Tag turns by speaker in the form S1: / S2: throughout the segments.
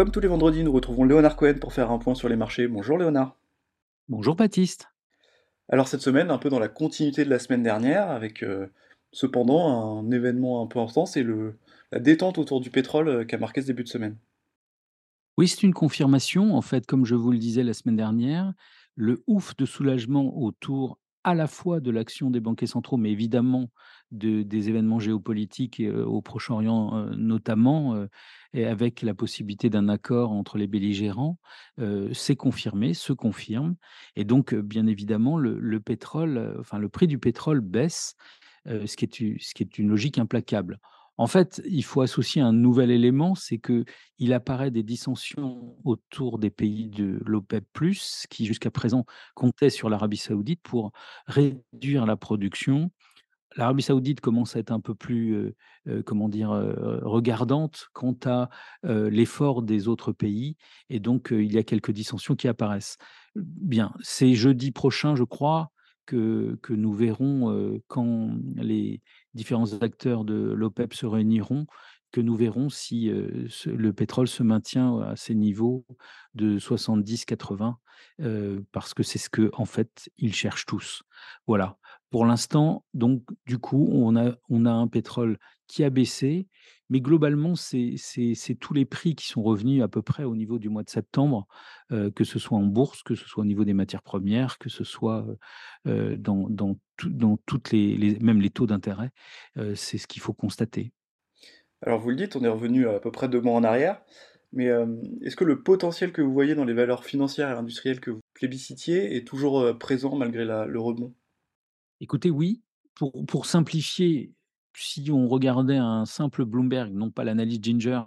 S1: Comme tous les vendredis, nous retrouvons Léonard Cohen pour faire un point sur les marchés. Bonjour Léonard.
S2: Bonjour Baptiste.
S1: Alors cette semaine, un peu dans la continuité de la semaine dernière, avec euh, cependant un événement un peu important, c'est le, la détente autour du pétrole euh, qui a marqué ce début de semaine.
S2: Oui, c'est une confirmation. En fait, comme je vous le disais la semaine dernière, le ouf de soulagement autour à la fois de l'action des banquiers centraux, mais évidemment de, des événements géopolitiques euh, au Proche-Orient euh, notamment, euh, et avec la possibilité d'un accord entre les belligérants, s'est confirmé, se confirme. Et donc, bien évidemment, le, le pétrole, enfin le prix du pétrole baisse, ce ce qui est une logique implacable. En fait, il faut associer un nouvel élément, c'est que il apparaît des dissensions autour des pays de l'OPEP+, qui jusqu'à présent comptaient sur l'Arabie Saoudite pour réduire la production. L'Arabie Saoudite commence à être un peu plus, heu, comment dire? Heu, regardante quant à, l'effort des autres pays et donc il y a quelques dissensions qui apparaissent. Bien, c'est jeudi prochain, je crois, que nous verrons, quand les différents acteurs de l'OPEP se réuniront, que nous verrons si, ce le pétrole se maintient à ces niveaux de 70-80, heu, parce que c'est ce qu'en fait, ils cherchent tous. Voilà. Pour l'instant, donc du coup, on a un pétrole qui a baissé, mais globalement, c'est tous les prix qui sont revenus à peu près au niveau du mois de septembre, heu, que ce soit en bourse, que ce soit au niveau des matières premières, que ce soit, heu, dans dans tout dans toutes les même les taux d'intérêt, heu, c'est ce qu'il faut constater.
S1: Alors vous le dites, on est revenu à peu près deux mois en arrière, mais euh, est-ce que le potentiel que vous voyez dans les valeurs financières et industrielles que vous plébiscitiez est toujours euh, présent malgré le rebond?
S2: Écoutez, oui, pour simplifier, si on regardait un simple Bloomberg, non pas l'analyse Ginger,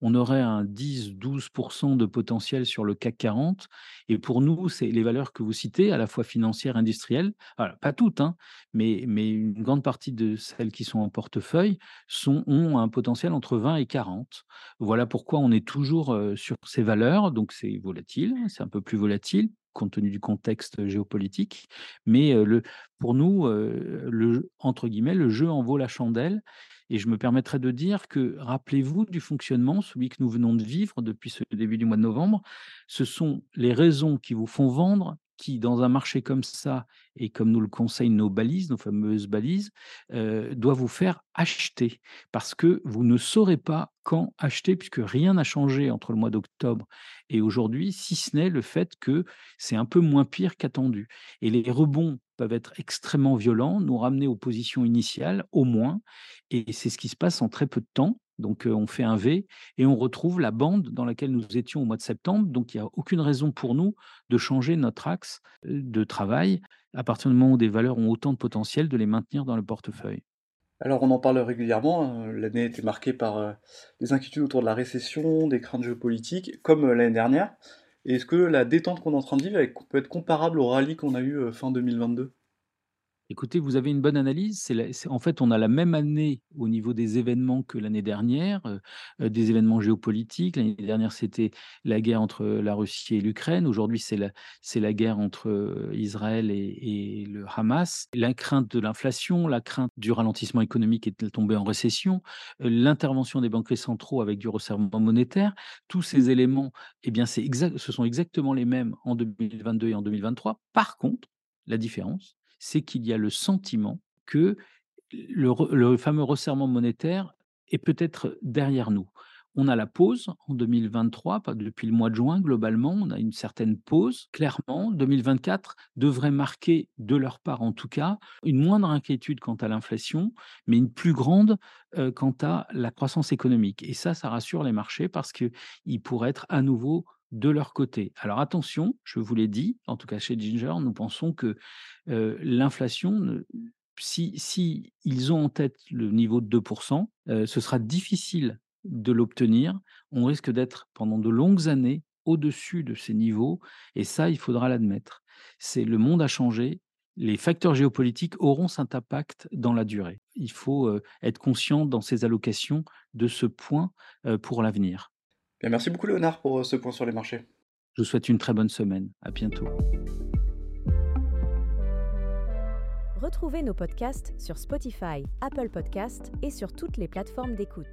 S2: on aurait un 10-12% de potentiel sur le CAC 40 et pour nous, c'est les valeurs que vous citez, à la fois financières, industrielles, pas toutes, hein, mais mais une grande partie de celles qui sont en portefeuille ont un potentiel entre 20 et 40. Voilà pourquoi on est toujours, heu, sur ces valeurs, donc c'est volatile, c'est un peu plus volatile compte tenu du contexte géopolitique, mais heu, le pour nous, heu, le entre guillemets, «le jeu en vaut la chandelle» et je me permettrai de dire que, rappelez-vous du fonctionnement, celui que nous venons de vivre depuis ce début du mois de novembre. Ce sont les raisons qui vous font vendre, qui, dans un marché comme ça et comme nous le conseillent nos balises, nos fameuses balises, heu, doivent vous faire acheter. Parce que vous ne saurez pas quand acheter puisque rien n'a changé entre le mois d'octobre et aujourd'hui, si ce n'est le fait que c'est un peu moins pire qu'attendu et les rebonds peuvent être extrêmement violents, nous ramener aux positions initiales au moins et c'est ce qui se passe en très peu de temps. Donc, on fait un V et on retrouve la bande dans laquelle nous étions au mois de septembre. Donc il y a aucune raison pour nous de changer notre axe, de travail à partir du moment où des valeurs ont autant de potentiel, de les maintenir dans le portefeuille.
S1: Alors on en parle régulièrement, euh, l'année été marquée par des inquiétudes autour de la récession, des craintes géopolitiques, comme l'année dernière. Est-ce que la détente qu'on est en train de vivre peut être comparable au rallye qu'on a eu fin 2022?
S2: Écoutez, vous avez une bonne analyse. C'est en fait, on a la même année au niveau des événements que l'année dernière, heu heu, des événements géopolitiques. L'année dernière, c'était la guerre entre la Russie et l'Ukraine. Aujourd'hui, c'est la guerre entre, heu, Israël et le Hamas. La crainte de l'inflation, la crainte du ralentissement économique et de tomber en récession, l'intervention des banquiers centraux avec du resserrement monétaire. Tous ces éléments, eh bien, c'est ce sont exactement les mêmes en 2022 et en 2023. Par contre, la différence, c'est qu'il y a le sentiment que le fameux resserrement monétaire est peut-être derrière nous. On a la pause en 2023, pas depuis le mois de juin globalement, on a une certaine pause. Clairement, 2024 devrait marquer, de leur part en tout cas, une moindre inquiétude quant à l'inflation, mais une plus grande, heu, quant à la croissance économique et ça, ça rassure les marchés parce qu'ils pourraient être à nouveau de leur côté. Alors attention, je vous l'ai dit, en tout cas chez Ginger, nous pensons que l'inflation si ils ont en tête le niveau de 2 heu, ce sera difficile de l'obtenir. On risque d'être pendant de longues années au-dessus de ces niveaux et ça, il faudra l'admettre. C'est le monde a changé, les facteurs géopolitiques auront cet impact dans la durée. Il faut, être conscient dans ses allocations de ce point, pour l'avenir.
S1: Bien, merci beaucoup Léonard pour euh, ce point sur les marchés.
S2: Je vous souhaite une très bonne semaine. À bientôt.
S3: Retrouvez nos podcasts sur Spotify, Apple Podcasts et sur toutes les plateformes d'écoute.